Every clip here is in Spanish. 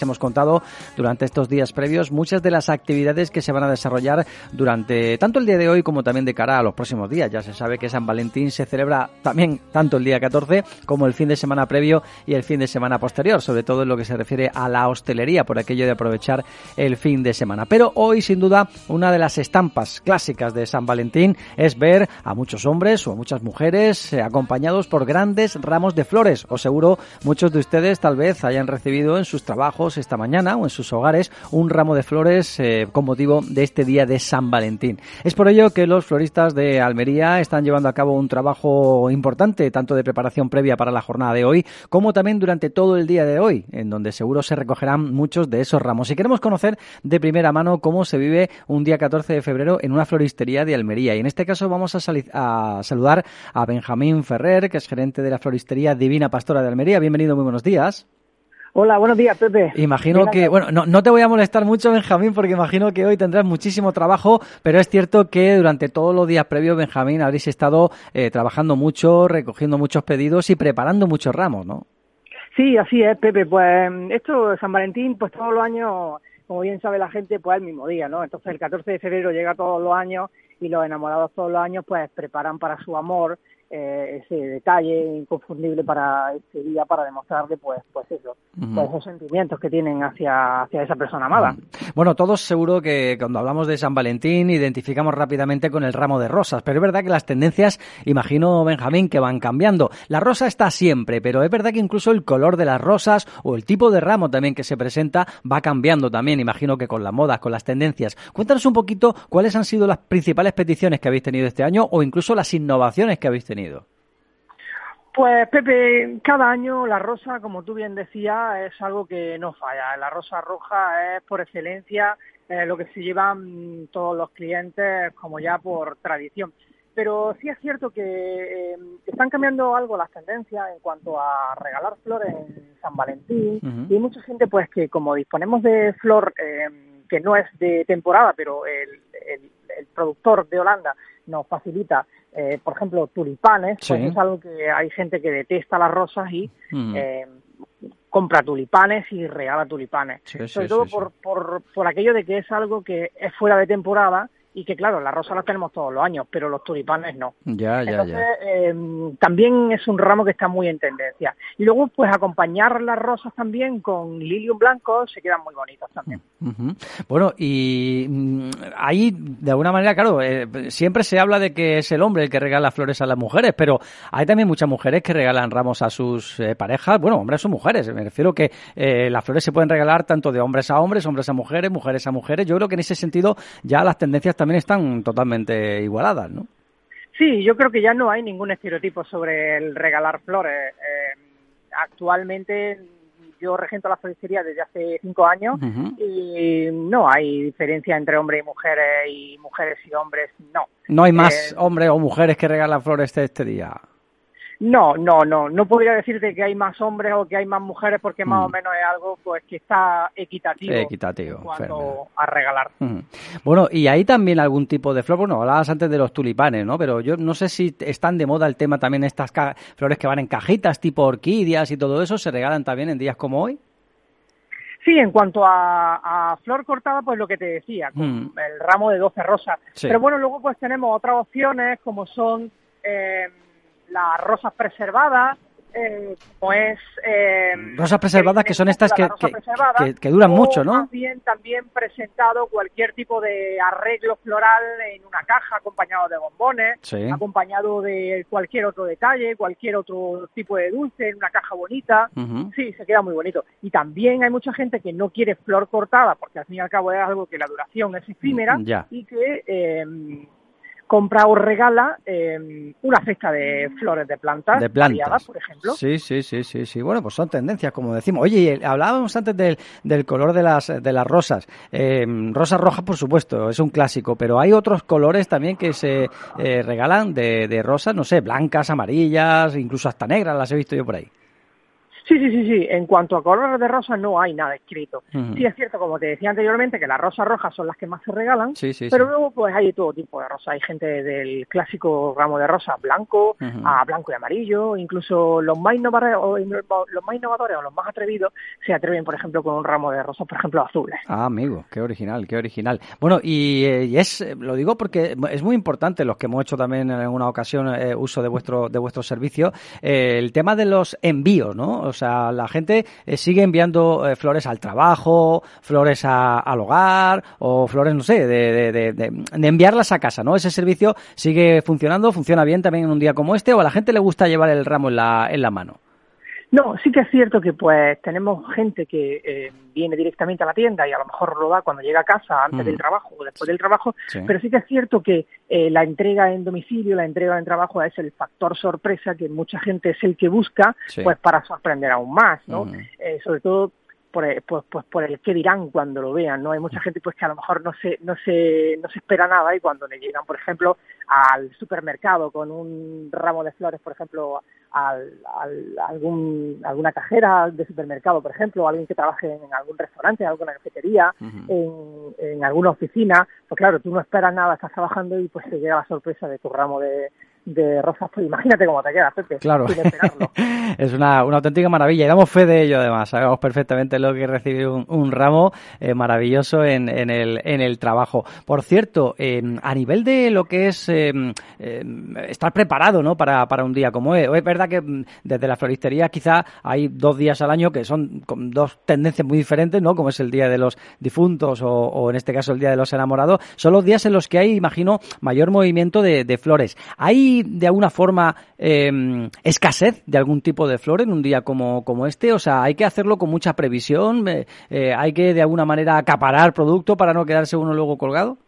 Hemos contado durante estos días previos muchas de las actividades que se van a desarrollar durante tanto el día de hoy como también de cara a los próximos días. Ya se sabe que San Valentín se celebra también tanto el día 14 como el fin de semana previo y el fin de semana posterior, sobre todo en lo que se refiere a la hostelería, por aquello de aprovechar el fin de semana. Pero hoy, sin duda, una de las estampas clásicas de San Valentín es ver a muchos hombres o a muchas mujeres eh, acompañados por grandes ramos de flores. Os seguro muchos de ustedes tal vez hayan recibido en sus trabajos esta mañana o en sus hogares un ramo de flores eh, con motivo de este día de San Valentín. Es por ello que los floristas de Almería están llevando a cabo un trabajo importante, tanto de preparación previa para la jornada de hoy, como también durante todo el día de hoy, en donde seguro se recogerán muchos de esos ramos. Y queremos conocer de primera mano cómo se vive un día 14 de febrero en una floristería de Almería. Y en este caso vamos a, a saludar a Benjamín Ferrer, que es gerente de la floristería Divina Pastora de Almería. Bienvenido, muy buenos días. Hola, buenos días, Pepe. Imagino que, bueno, no, no, te voy a molestar mucho, Benjamín, porque imagino que hoy tendrás muchísimo trabajo, pero es cierto que durante todos los días previos, Benjamín, habréis estado eh, trabajando mucho, recogiendo muchos pedidos y preparando muchos ramos, ¿no? Sí, así es, Pepe. Pues esto, San Valentín, pues todos los años, como bien sabe la gente, pues el mismo día, ¿no? Entonces el 14 de febrero llega todos los años y los enamorados todos los años, pues preparan para su amor eh, ese detalle inconfundible para este día para demostrarle pues pues eso pues esos sentimientos que tienen hacia hacia esa persona amada. Bueno todos seguro que cuando hablamos de San Valentín identificamos rápidamente con el ramo de rosas pero es verdad que las tendencias imagino Benjamín que van cambiando. La rosa está siempre pero es verdad que incluso el color de las rosas o el tipo de ramo también que se presenta va cambiando también imagino que con las modas con las tendencias. Cuéntanos un poquito cuáles han sido las principales peticiones que habéis tenido este año o incluso las innovaciones que habéis tenido pues Pepe, cada año la rosa, como tú bien decías, es algo que no falla. La rosa roja es por excelencia eh, lo que se llevan todos los clientes como ya por tradición. Pero sí es cierto que eh, están cambiando algo las tendencias en cuanto a regalar flores en San Valentín y hay mucha gente pues que como disponemos de flor eh, que no es de temporada, pero el, el productor de Holanda nos facilita eh, por ejemplo, tulipanes, pues es algo que hay gente que detesta las rosas y mm. eh, compra tulipanes y regala tulipanes. Sobre todo por, por, por aquello de que es algo que es fuera de temporada y que claro, las rosas las tenemos todos los años, pero los tulipanes no. Ya, ya, Entonces, em, también es un ramo que está muy en tendencia. Y luego, pues acompañar las rosas también con lilium blanco se quedan muy bonitas también. Bueno, y mm, ahí, de alguna manera, claro, eh, siempre se habla de que es el hombre el que regala flores a las mujeres, pero hay también muchas mujeres que regalan ramos a sus eh, parejas, bueno, hombres o mujeres, me refiero que eh, las flores se pueden regalar tanto de hombres a hombres, hombres a mujeres, mujeres a mujeres. Yo creo que en ese sentido ya las tendencias también están totalmente igualadas, ¿no? Sí, yo creo que ya no hay ningún estereotipo sobre el regalar flores. Eh, actualmente yo regento la floristería desde hace cinco años y no hay diferencia entre hombres y mujeres y mujeres y hombres, no. No hay más eh, hombres o mujeres que regalan flores este día. No, no, no. No podría decirte que hay más hombres o que hay más mujeres porque más o mm. menos es algo pues que está equitativo. Equitativo. cuanto a regalar. Mm. Bueno, y hay también algún tipo de flor. Bueno, hablabas antes de los tulipanes, ¿no? Pero yo no sé si están de moda el tema también estas flores que van en cajitas tipo orquídeas y todo eso. ¿Se regalan también en días como hoy? Sí, en cuanto a, flor cortada, pues lo que te decía, con mm. el ramo de 12 rosas. Pero bueno, luego pues tenemos otras opciones como son... Eh, las rosas preservadas, eh, pues... Eh, rosas preservadas que son estas que, que, duran mucho, ¿no? También, también presentado cualquier tipo de arreglo floral en una caja acompañado de bombones, acompañado de cualquier otro detalle, cualquier otro tipo de dulce en una caja bonita. Sí, se queda muy bonito. Y también hay mucha gente que no quiere flor cortada porque al fin y al cabo es algo que la duración es efímera y que... Eh, compra o regala eh, una cesta de flores de plantas, de plantas, por ejemplo. Sí, sí, sí, sí, sí. Bueno, pues son tendencias, como decimos. Oye, hablábamos antes del, del color de las, de las rosas. Eh, rosas rojas, por supuesto, es un clásico, pero hay otros colores también que se eh, regalan de, de rosas, no sé, blancas, amarillas, incluso hasta negras, las he visto yo por ahí. Sí, sí, sí, sí. En cuanto a colores de rosa no hay nada escrito. Sí es cierto, como te decía anteriormente, que las rosas rojas son las que más se regalan, pero luego pues hay todo tipo de rosas. Hay gente del clásico ramo de rosa blanco a blanco y amarillo, incluso los más innovadores o los más innovadores o los más atrevidos se atreven, por ejemplo, con un ramo de rosas, por ejemplo, azules. Ah, amigo, qué original, qué original. Bueno, y, eh, es, lo digo porque es muy importante los que hemos hecho también en alguna ocasión eh, uso de vuestro de vuestro servicio, eh, el tema de los envíos, ¿no? O sea, la gente eh, sigue enviando eh, flores al trabajo, flores al hogar o flores, no sé, de, de, de, enviarlas a casa, ¿no? Ese servicio sigue funcionando, funciona bien también en un día como este o a la gente le gusta llevar el ramo en la, en la mano. No, sí que es cierto que pues tenemos gente que eh, viene directamente a la tienda y a lo mejor lo da cuando llega a casa, antes del trabajo o después del trabajo, pero sí que es cierto que eh, la entrega en domicilio, la entrega en trabajo es el factor sorpresa que mucha gente es el que busca pues para sorprender aún más, ¿no? eh, sobre todo por el, pues, pues por el qué dirán cuando lo vean, ¿no? Hay mucha gente pues que a lo mejor no se, no se, no se espera nada y cuando le llegan, por ejemplo, al supermercado con un ramo de flores, por ejemplo, al, al, algún, alguna cajera de supermercado, por ejemplo, alguien que trabaje en algún restaurante, en alguna cafetería, en, en alguna oficina, pues claro, tú no esperas nada, estás trabajando y pues te llega la sorpresa de tu ramo de, de rosas, pues imagínate cómo te queda, Pepe. Claro. es una, una auténtica maravilla y damos fe de ello además. Sabemos perfectamente lo que recibir un, un ramo eh, maravilloso en, en, el, en el trabajo. Por cierto, eh, a nivel de lo que es eh, estar preparado ¿no? para, para un día como hoy, es verdad que mm, desde la floristería quizá hay dos días al año que son con dos tendencias muy diferentes, ¿no? como es el Día de los Difuntos o, o en este caso el Día de los Enamorados. Son los días en los que hay, imagino, mayor movimiento de, de flores. ¿Hay de alguna forma eh, escasez de algún tipo de flor en un día como, como este? O sea, hay que hacerlo con mucha previsión, eh, eh, hay que de alguna manera acaparar producto para no quedarse uno luego colgado.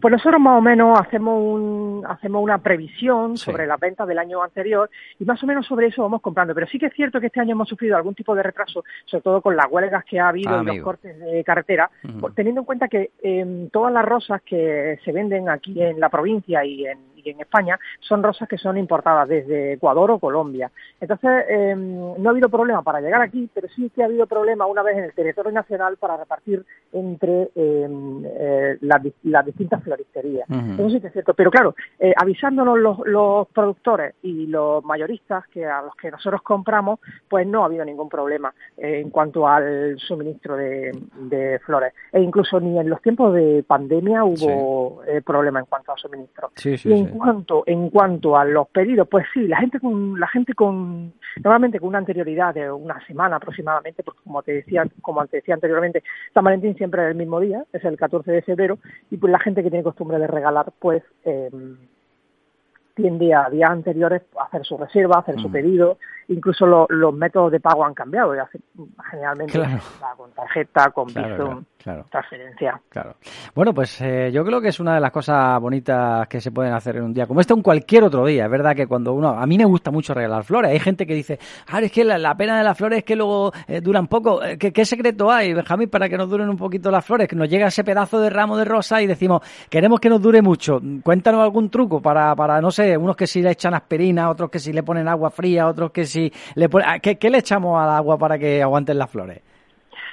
Pues nosotros más o menos hacemos un, hacemos una previsión sobre las ventas del año anterior y más o menos sobre eso vamos comprando. Pero sí que es cierto que este año hemos sufrido algún tipo de retraso, sobre todo con las huelgas que ha habido y los cortes de carretera, teniendo en cuenta que eh, todas las rosas que se venden aquí en la provincia y en, y en España son rosas que son importadas desde Ecuador o Colombia. Entonces, eh, no ha habido problema para llegar aquí, pero sí que ha habido problema una vez en el territorio nacional para repartir entre eh, eh, las, las, distintas floristerías. Eso sí que es cierto. Pero claro, eh, avisándonos los, los, productores y los mayoristas que a los que nosotros compramos, pues no ha habido ningún problema en cuanto al suministro de, de, flores. E incluso ni en los tiempos de pandemia hubo sí. Eh, problema en cuanto al suministro. Sí, sí, y en cuanto en cuanto a los pedidos, pues sí, la gente con la gente con normalmente con una anterioridad de una semana aproximadamente, porque como te decía, como te decía anteriormente, San Valentín siempre es el mismo día, es el 14 de febrero, y pues la gente que tiene costumbre de regalar, pues eh, tiende a días anteriores a hacer su reserva, a hacer mm. su pedido, incluso lo, los métodos de pago han cambiado, ya generalmente claro. con tarjeta, con claro, Bizum, claro, transferencia. Claro. Bueno, pues eh, yo creo que es una de las cosas bonitas que se pueden hacer en un día como este, en cualquier otro día. Es verdad que cuando uno, a mí me gusta mucho regalar flores. Hay gente que dice, ah, es que la, la pena de las flores es que luego eh, duran poco. Eh, ¿Qué, ¿Qué, secreto hay, Benjamín, para que nos duren un poquito las flores? Que nos llega ese pedazo de ramo de rosa y decimos, queremos que nos dure mucho. Cuéntanos algún truco para, para no sé, unos que si le echan aspirina, otros que si le ponen agua fría, otros que si le ponen... ¿Qué, ¿Qué, le echamos al agua para que aguanten las flores?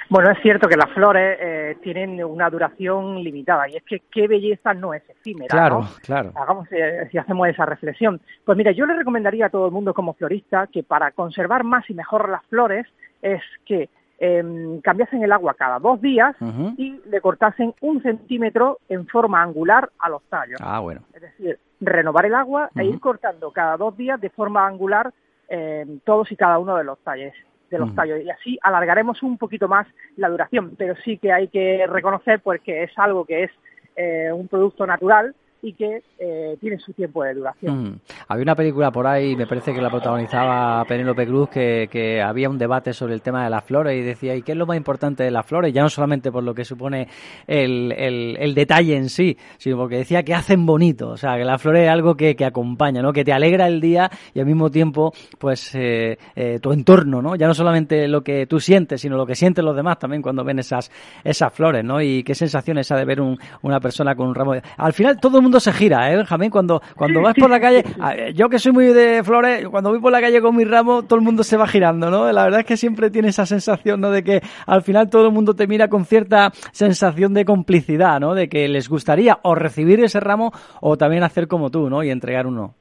Bueno, es cierto que las flores eh, tienen una duración limitada y es que qué belleza no es efímera. Claro, ¿no? claro. Hagamos, eh, si hacemos esa reflexión. Pues mira, yo le recomendaría a todo el mundo como florista que para conservar más y mejor las flores es que eh, cambiasen el agua cada dos días uh -huh. y le cortasen un centímetro en forma angular a los tallos. Ah, bueno. Es decir, renovar el agua uh -huh. e ir cortando cada dos días de forma angular eh, todos y cada uno de los talles de los uh -huh. tallos y así alargaremos un poquito más la duración, pero sí que hay que reconocer pues que es algo que es eh, un producto natural y que eh, tiene su tiempo de duración. Mm. Había una película por ahí, me parece que la protagonizaba Penélope Cruz, que, que, había un debate sobre el tema de las flores y decía, ¿y qué es lo más importante de las flores? Ya no solamente por lo que supone el, el, detalle en sí, sino porque decía que hacen bonito, o sea, que la flores es algo que, que acompaña, ¿no? Que te alegra el día y al mismo tiempo, pues, eh, eh, tu entorno, ¿no? Ya no solamente lo que tú sientes, sino lo que sienten los demás también cuando ven esas, esas flores, ¿no? Y qué sensación esa de ver un, una persona con un ramo de... Al final todo el mundo se gira, ¿eh, Benjamín? Cuando, cuando vas por la calle, yo que soy muy de flores, cuando voy por la calle con mi ramo, todo el mundo se va girando, ¿no? La verdad es que siempre tiene esa sensación, ¿no? De que al final todo el mundo te mira con cierta sensación de complicidad, ¿no? De que les gustaría o recibir ese ramo o también hacer como tú, ¿no? Y entregar uno.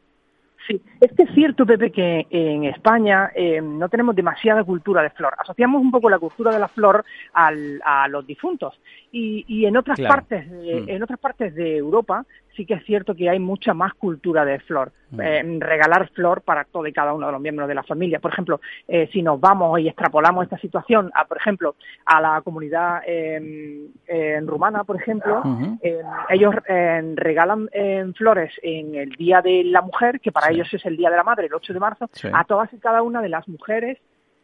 Sí, es que es cierto, Pepe, que en España eh, no tenemos demasiada cultura de flor. Asociamos un poco la cultura de la flor al, a los difuntos. Y, y en otras partes, de, mm. en otras partes de Europa sí que es cierto que hay mucha más cultura de flor, mm. eh, regalar flor para todo y cada uno de los miembros de la familia. Por ejemplo, eh, si nos vamos y extrapolamos esta situación a, por ejemplo, a la comunidad en rumana, por ejemplo, ellos regalan flores en el Día de la Mujer, que para ellos es el Día de la Madre, el 8 de marzo, a todas y cada una de las mujeres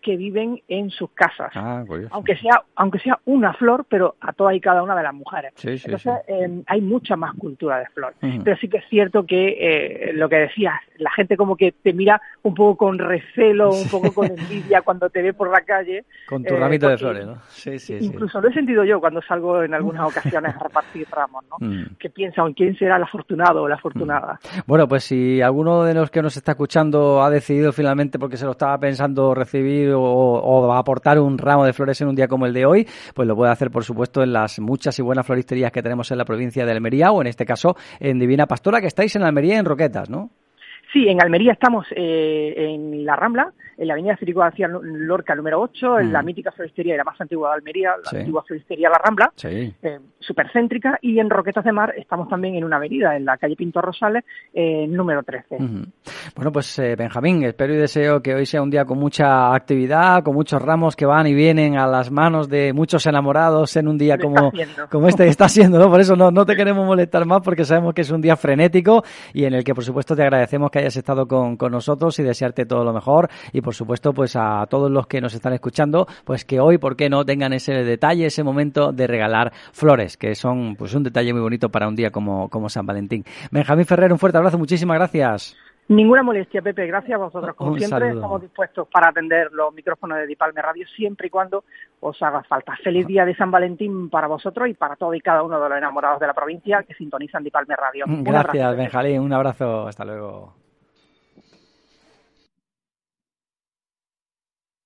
que viven en sus casas. Ah, aunque sea aunque sea una flor, pero a todas y cada una de las mujeres. Entonces em, hay mucha más cultura de flor. Pero sí que es cierto que eh, lo que decías, la gente como que te mira un poco con recelo, un poco con envidia cuando te ve por la calle. Con tu ramito de flores, ¿no? Sí, sí, incluso lo he sentido yo cuando salgo en algunas ocasiones a repartir ramos, ¿no? Mm. Que piensan quién será el afortunado o la afortunada. Mm. Bueno, pues si alguno de los que nos está escuchando ha decidido finalmente porque se lo estaba pensando recibir o, aportar un ramo de flores en un día como el de hoy, pues lo puede hacer, por supuesto, en las muchas y buenas floristerías que tenemos en la provincia de Almería o en este caso en Divina Pastora, que estáis en Almería en Roquetas, ¿no? Sí, en Almería estamos eh, en la Rambla, en la avenida Federico García Lorca número 8, en la mm. mítica floristería y la más antigua de Almería, la antigua floristería La Rambla, sí. eh, supercéntrica, y en Roquetas de Mar estamos también en una avenida, en la calle Pinto Rosales, eh, número 13. Bueno, pues eh, Benjamín, espero y deseo que hoy sea un día con mucha actividad, con muchos ramos que van y vienen a las manos de muchos enamorados en un día como, como este que está siendo, ¿no? Por eso no, no te queremos molestar más porque sabemos que es un día frenético y en el que por supuesto te agradecemos que hayas estado con, con nosotros y desearte todo lo mejor y por supuesto, pues a todos los que nos están escuchando, pues que hoy, ¿por qué no?, tengan ese detalle, ese momento de regalar flores, que son pues un detalle muy bonito para un día como, como San Valentín. Benjamín Ferrer, un fuerte abrazo, muchísimas gracias. Ninguna molestia, Pepe. Gracias a vosotros. Como siempre, estamos dispuestos para atender los micrófonos de Dipalme Radio siempre y cuando os haga falta. Feliz día de San Valentín para vosotros y para todo y cada uno de los enamorados de la provincia que sintonizan Dipalme Radio. Gracias, Benjamín. Un abrazo. Hasta luego.